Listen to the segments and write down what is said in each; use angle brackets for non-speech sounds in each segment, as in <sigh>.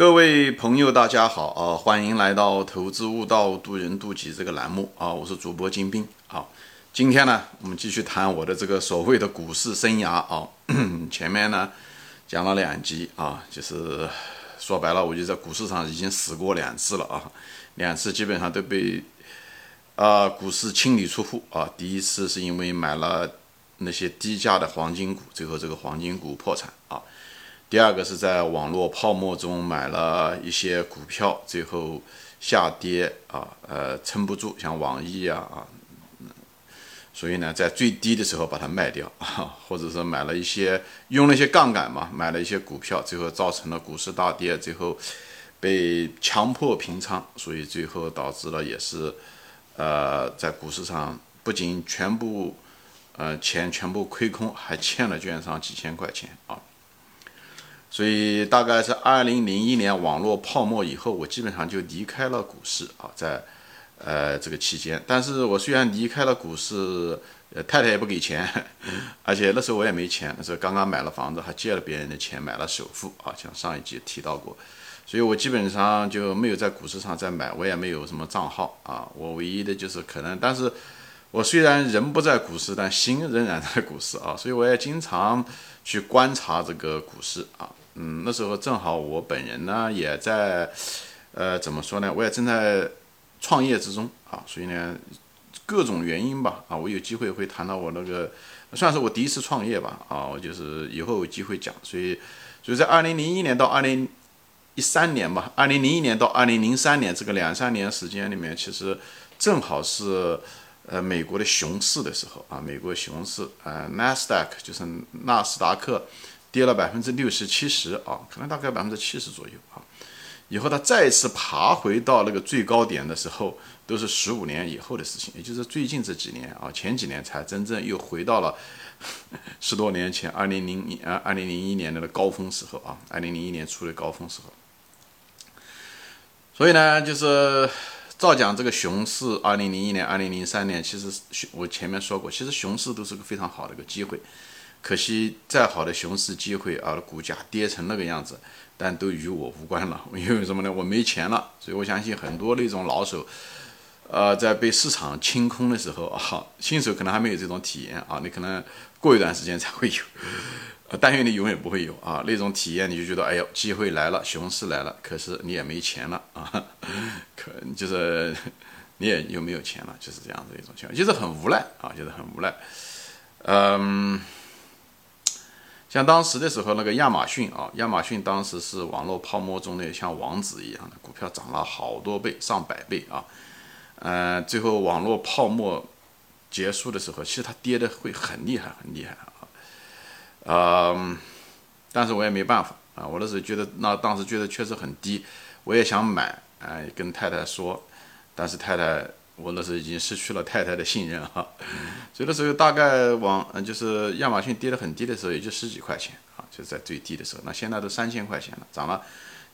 各位朋友，大家好啊！欢迎来到《投资悟道，渡人渡己》这个栏目啊！我是主播金兵啊。今天呢，我们继续谈我的这个所谓的股市生涯啊。<clears throat> 前面呢讲了两集啊，就是说白了，我就在股市上已经死过两次了啊。两次基本上都被啊股市清理出户啊。第一次是因为买了那些低价的黄金股，最后这个黄金股破产啊。第二个是在网络泡沫中买了一些股票，最后下跌啊，呃，撑不住，像网易啊啊，所以呢，在最低的时候把它卖掉啊，<laughs> 或者说买了一些用了一些杠杆嘛，买了一些股票，最后造成了股市大跌，最后被强迫平仓，所以最后导致了也是呃，在股市上不仅全部呃钱全部亏空，还欠了券商几千块钱啊。所以大概是二零零一年网络泡沫以后，我基本上就离开了股市啊，在呃这个期间。但是我虽然离开了股市，呃太太也不给钱，<laughs> 而且那时候我也没钱，那时候刚刚买了房子，还借了别人的钱买了首付啊，像上一集提到过。所以我基本上就没有在股市上再买，我也没有什么账号啊，我唯一的就是可能，但是我虽然人不在股市，但心仍然在股市啊，所以我也经常去观察这个股市啊。嗯，那时候正好我本人呢也在，呃，怎么说呢？我也正在创业之中啊，所以呢，各种原因吧，啊，我有机会会谈到我那个，算是我第一次创业吧，啊，我就是以后有机会讲。所以，所以在二零零一年到二零一三年吧，二零零一年到二零零三年这个两三年时间里面，其实正好是呃美国的熊市的时候啊，美国熊市，呃，纳斯达克就是纳斯达克。跌了百分之六十七十啊，可能大概百分之七十左右啊。以后它再次爬回到那个最高点的时候，都是十五年以后的事情，也就是最近这几年啊，前几年才真正又回到了 <laughs> 十多年前二零零一啊二零零一年的高峰时候啊，二零零一年初的高峰时候。所以呢，就是照讲这个熊市，二零零一年、二零零三年，其实熊我前面说过，其实熊市都是个非常好的一个机会。可惜，再好的熊市机会啊，股价跌成那个样子，但都与我无关了。<laughs> 因为什么呢？我没钱了。所以我相信很多那种老手，呃，在被市场清空的时候 <laughs> 啊，新手可能还没有这种体验啊。你可能过一段时间才会有，但愿你永远不会有啊。那种体验你就觉得，哎呦，机会来了，熊市来了，可是你也没钱了啊。<laughs> 可就是你也又没有钱了，就是这样的一种情况，就是很无奈啊，就是很无奈。嗯。像当时的时候，那个亚马逊啊，亚马逊当时是网络泡沫中的像王子一样的股票，涨了好多倍，上百倍啊。呃，最后网络泡沫结束的时候，其实它跌的会很厉害，很厉害啊。嗯，但是我也没办法啊，我那时候觉得，那当时觉得确实很低，我也想买，哎，跟太太说，但是太太。我那时候已经失去了太太的信任哈，所以那时候大概往嗯就是亚马逊跌得很低的时候，也就十几块钱啊，就在最低的时候。那现在都三千块钱了，涨了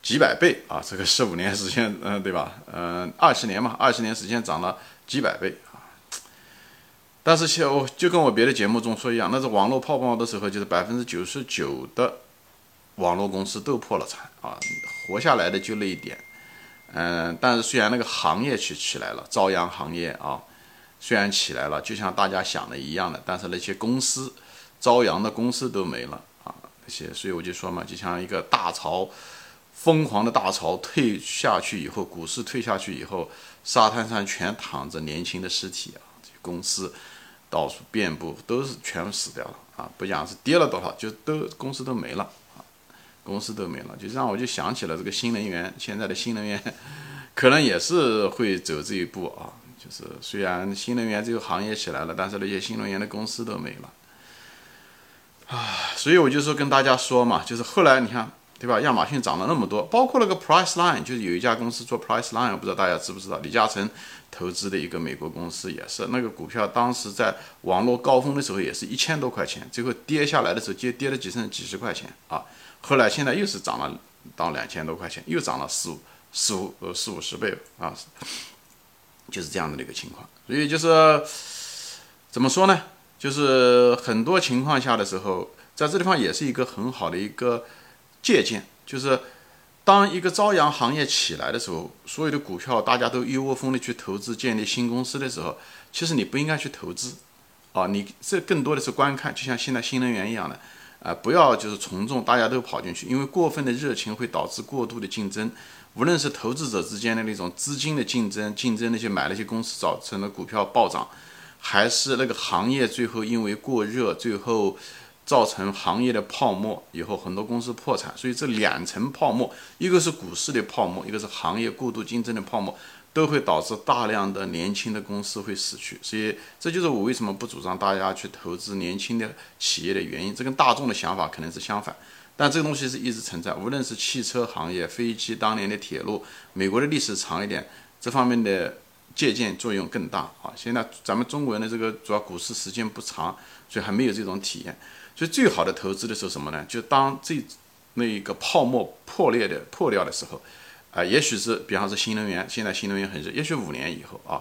几百倍啊！这个十五年时间，嗯，对吧？嗯，二十年嘛，二十年时间涨了几百倍啊！但是像我就跟我别的节目中说一样，那是网络泡沫的时候，就是百分之九十九的网络公司都破了产啊，活下来的就那一点。嗯，但是虽然那个行业去起来了，朝阳行业啊，虽然起来了，就像大家想的一样的，但是那些公司，朝阳的公司都没了啊，那些，所以我就说嘛，就像一个大潮，疯狂的大潮退下去以后，股市退下去以后，沙滩上全躺着年轻的尸体啊，这公司到处遍布，都是全部死掉了啊，不讲是跌了多少，就都公司都没了。公司都没了，就让我就想起了这个新能源，现在的新能源 <laughs> 可能也是会走这一步啊。就是虽然新能源这个行业起来了，但是那些新能源的公司都没了啊。所以我就说跟大家说嘛，就是后来你看，对吧？亚马逊涨了那么多，包括那个 Priceline，就是有一家公司做 Priceline，不知道大家知不知道，李嘉诚投资的一个美国公司也是，那个股票当时在网络高峰的时候也是一千多块钱，最后跌下来的时候跌跌了几成几十块钱啊。后来现在又是涨了到两千多块钱，又涨了四五四五呃四五十倍啊，就是这样的一个情况。所以就是怎么说呢？就是很多情况下的时候，在这地方也是一个很好的一个借鉴。就是当一个朝阳行业起来的时候，所有的股票大家都一窝蜂的去投资建立新公司的时候，其实你不应该去投资，啊，你这更多的是观看，就像现在新能源一样的，啊，不要就是从众，大家都跑进去，因为过分的热情会导致过度的竞争，无论是投资者之间的那种资金的竞争，竞争那些买那些公司造成的股票暴涨，还是那个行业最后因为过热，最后。造成行业的泡沫以后，很多公司破产，所以这两层泡沫，一个是股市的泡沫，一个是行业过度竞争的泡沫，都会导致大量的年轻的公司会死去。所以这就是我为什么不主张大家去投资年轻的企业的原因。这跟大众的想法可能是相反，但这个东西是一直存在。无论是汽车行业、飞机、当年的铁路，美国的历史长一点，这方面的借鉴作用更大啊。现在咱们中国人的这个主要股市时间不长，所以还没有这种体验。所以最好的投资的时候什么呢？就当这那一个泡沫破裂的破掉的时候，啊，也许是比方说新能源，现在新能源很热，也许五年以后啊，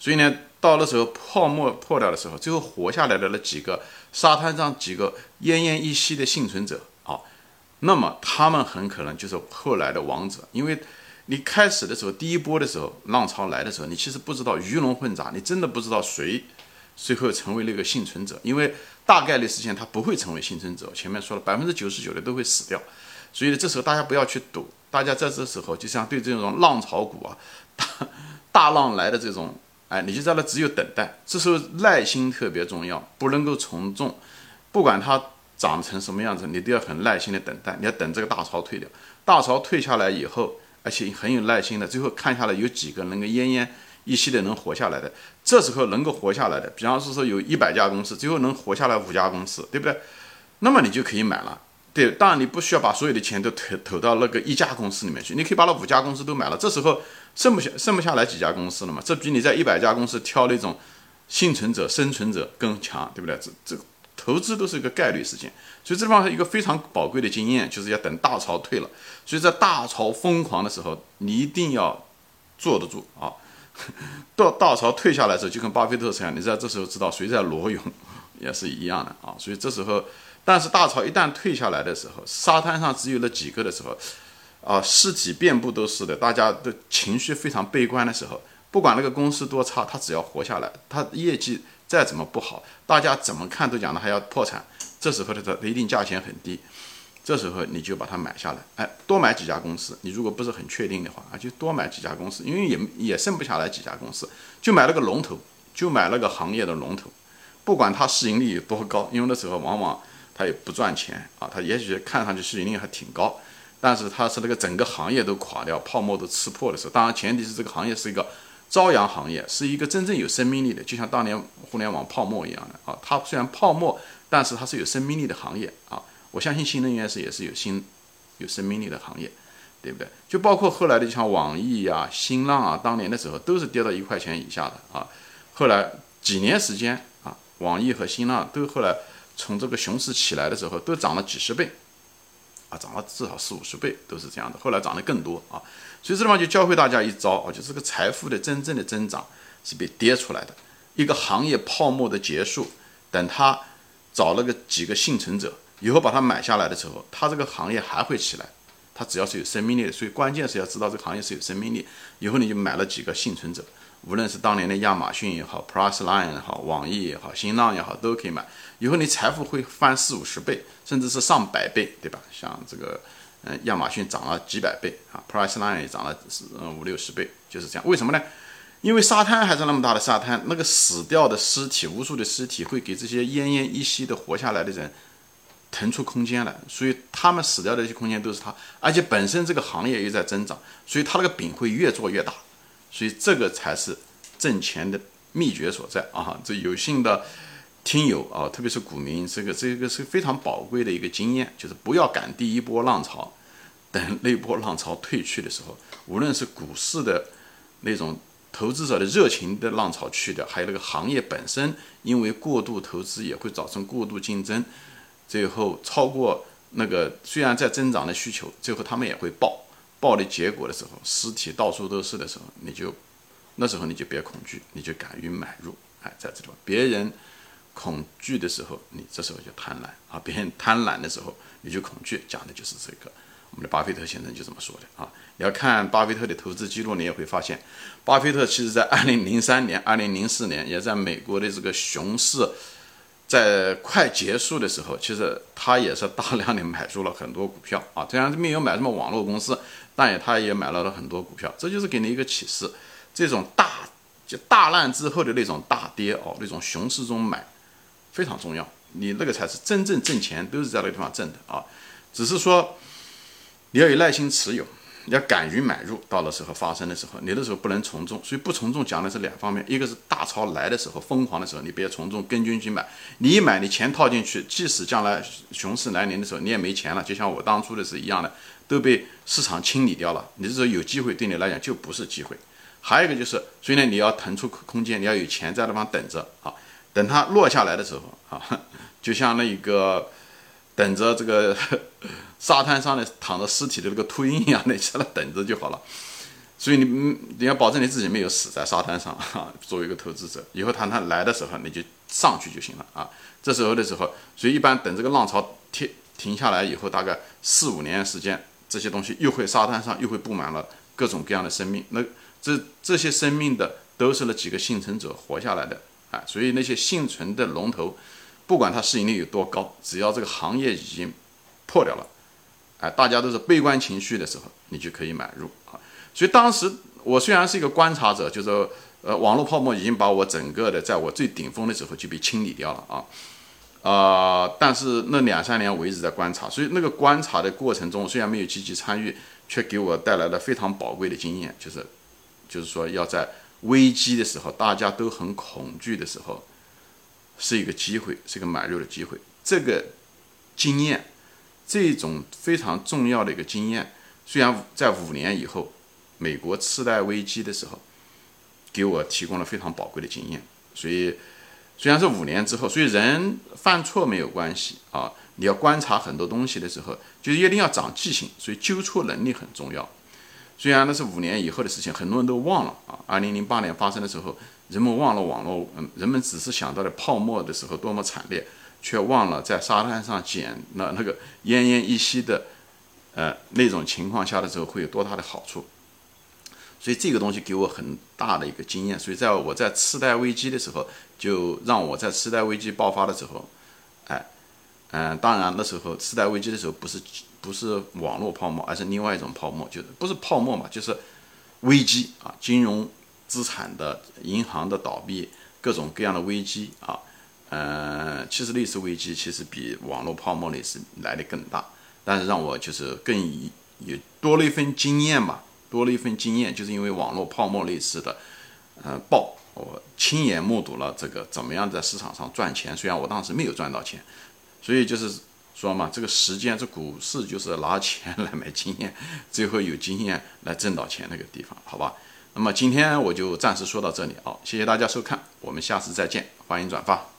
所以呢，到那时候泡沫破掉的时候，最后活下来的那几个沙滩上几个奄奄一息的幸存者啊，那么他们很可能就是后来的王者，因为你开始的时候第一波的时候浪潮来的时候，你其实不知道鱼龙混杂，你真的不知道谁。最后成为那个幸存者，因为大概率事件他不会成为幸存者。前面说了，百分之九十九的都会死掉，所以这时候大家不要去赌。大家在这时候就像对这种浪潮股啊，<laughs> 大大浪来的这种，哎，你就在那只有等待。这时候耐心特别重要，不能够从众。不管它长成什么样子，你都要很耐心的等待。你要等这个大潮退掉，大潮退下来以后，而且很有耐心的，最后看下来有几个能够奄奄。一息的能活下来的，这时候能够活下来的，比方说说有一百家公司，最后能活下来五家公司，对不对？那么你就可以买了。对，当然你不需要把所有的钱都投投到那个一家公司里面去，你可以把那五家公司都买了。这时候剩不下剩不下来几家公司了嘛？这比你在一百家公司挑那种幸存者、生存者更强，对不对？这这个投资都是一个概率事件，所以这地方是一个非常宝贵的经验，就是要等大潮退了。所以在大潮疯狂的时候，你一定要坐得住啊。<laughs> 到大潮退下来的时候，就跟巴菲特这样，你知道这时候知道谁在裸泳，也是一样的啊。所以这时候，但是大潮一旦退下来的时候，沙滩上只有那几个的时候，啊，尸体遍布都是的，大家的情绪非常悲观的时候，不管那个公司多差，他只要活下来，他业绩再怎么不好，大家怎么看都讲的还要破产，这时候的它一定价钱很低。这时候你就把它买下来，哎，多买几家公司。你如果不是很确定的话啊，就多买几家公司，因为也也剩不下来几家公司，就买了个龙头，就买了个行业的龙头，不管它市盈率有多高，因为那时候往往它也不赚钱啊，它也许看上去市盈率还挺高，但是它是那个整个行业都垮掉，泡沫都吃破的时候，当然前提是这个行业是一个朝阳行业，是一个真正有生命力的，就像当年互联网泡沫一样的啊，它虽然泡沫，但是它是有生命力的行业啊。我相信新能源是也是有新有生命力的行业，对不对？就包括后来的像网易呀、新浪啊，当年的时候都是跌到一块钱以下的啊。后来几年时间啊，网易和新浪都后来从这个熊市起来的时候都涨了几十倍，啊，涨了至少四五十倍都是这样的。后来涨得更多啊。所以这地方就教会大家一招啊，就这个财富的真正的增长是被跌出来的。一个行业泡沫的结束，等他找了个几个幸存者。以后把它买下来的时候，它这个行业还会起来，它只要是有生命力的，所以关键是要知道这个行业是有生命力。以后你就买了几个幸存者，无论是当年的亚马逊也好，PlusLine 也好，网易也好，新浪也好，都可以买。以后你财富会翻四五十倍，甚至是上百倍，对吧？像这个，嗯，亚马逊涨了几百倍啊，PlusLine 也涨了嗯五六十倍，就是这样。为什么呢？因为沙滩还是那么大的沙滩，那个死掉的尸体，无数的尸体会给这些奄奄一息的活下来的人。腾出空间来，所以他们死掉的一些空间都是他，而且本身这个行业又在增长，所以他那个饼会越做越大，所以这个才是挣钱的秘诀所在啊！这有幸的听友啊，特别是股民，这个这个是非常宝贵的一个经验，就是不要赶第一波浪潮，等那波浪潮退去的时候，无论是股市的那种投资者的热情的浪潮去掉，还有那个行业本身因为过度投资也会造成过度竞争。最后超过那个虽然在增长的需求，最后他们也会爆爆的结果的时候，尸体到处都是的时候，你就那时候你就别恐惧，你就敢于买入。哎，在这地方，别人恐惧的时候，你这时候就贪婪啊；别人贪婪的时候，你就恐惧。讲的就是这个。我们的巴菲特先生就这么说的啊。你要看巴菲特的投资记录，你也会发现，巴菲特其实在二零零三年、二零零四年，也在美国的这个熊市在快结束的时候，其实他也是大量的买入了很多股票啊。虽然没有买什么网络公司，但也他也买了了很多股票。这就是给你一个启示：这种大就大难之后的那种大跌哦，那种熊市中买非常重要。你那个才是真正挣钱，都是在那个地方挣的啊。只是说，你要有耐心持有，要敢于买入。到了时候发生的时候，你的时候不能从众。所以不从众讲的是两方面，一个是大潮来的时候，疯狂的时候，你别从众，跟军去买。你一买，你钱套进去，即使将来熊市来临的时候，你也没钱了。就像我当初的是一样的，都被市场清理掉了。你这时候有机会，对你来讲就不是机会。还有一个就是，所以呢你要腾出空间，你要有钱在那方等着啊，等它落下来的时候啊，就像那一个。等着这个 <laughs> 沙滩上的躺着尸体的那个秃鹰一样的，在那等着就好了。所以你你要保证你自己没有死在沙滩上啊。<laughs> 作为一个投资者，以后他他来的时候，你就上去就行了啊。这时候的时候，所以一般等这个浪潮停停下来以后，大概四五年时间，这些东西又会沙滩上又会布满了各种各样的生命。那这这些生命的都是那几个幸存者活下来的啊。所以那些幸存的龙头。不管它市盈率有多高，只要这个行业已经破掉了，哎，大家都是悲观情绪的时候，你就可以买入啊。所以当时我虽然是一个观察者，就是呃，网络泡沫已经把我整个的在我最顶峰的时候就被清理掉了啊啊！但是那两三年我一直在观察，所以那个观察的过程中，虽然没有积极参与，却给我带来了非常宝贵的经验，就是就是说要在危机的时候，大家都很恐惧的时候。是一个机会，是一个买入的机会。这个经验，这种非常重要的一个经验，虽然在五年以后，美国次贷危机的时候，给我提供了非常宝贵的经验。所以，虽然是五年之后，所以人犯错没有关系啊。你要观察很多东西的时候，就一定要长记性，所以纠错能力很重要。虽然那是五年以后的事情，很多人都忘了啊。二零零八年发生的时候。人们忘了网络，嗯，人们只是想到了泡沫的时候多么惨烈，却忘了在沙滩上捡那那个奄奄一息的，呃，那种情况下的时候会有多大的好处。所以这个东西给我很大的一个经验。所以在我在次贷危机的时候，就让我在次贷危机爆发的时候，哎，嗯，当然那时候次贷危机的时候不是不是网络泡沫，而是另外一种泡沫，就是不是泡沫嘛，就是危机啊，金融。资产的银行的倒闭，各种各样的危机啊，嗯，其实类似危机其实比网络泡沫类似来的更大，但是让我就是更也多了一份经验吧，多了一份经验，就是因为网络泡沫类似的，呃，爆，我亲眼目睹了这个怎么样在市场上赚钱，虽然我当时没有赚到钱，所以就是说嘛，这个时间，这股市就是拿钱来买经验，最后有经验来挣到钱那个地方，好吧？那么今天我就暂时说到这里啊，谢谢大家收看，我们下次再见，欢迎转发。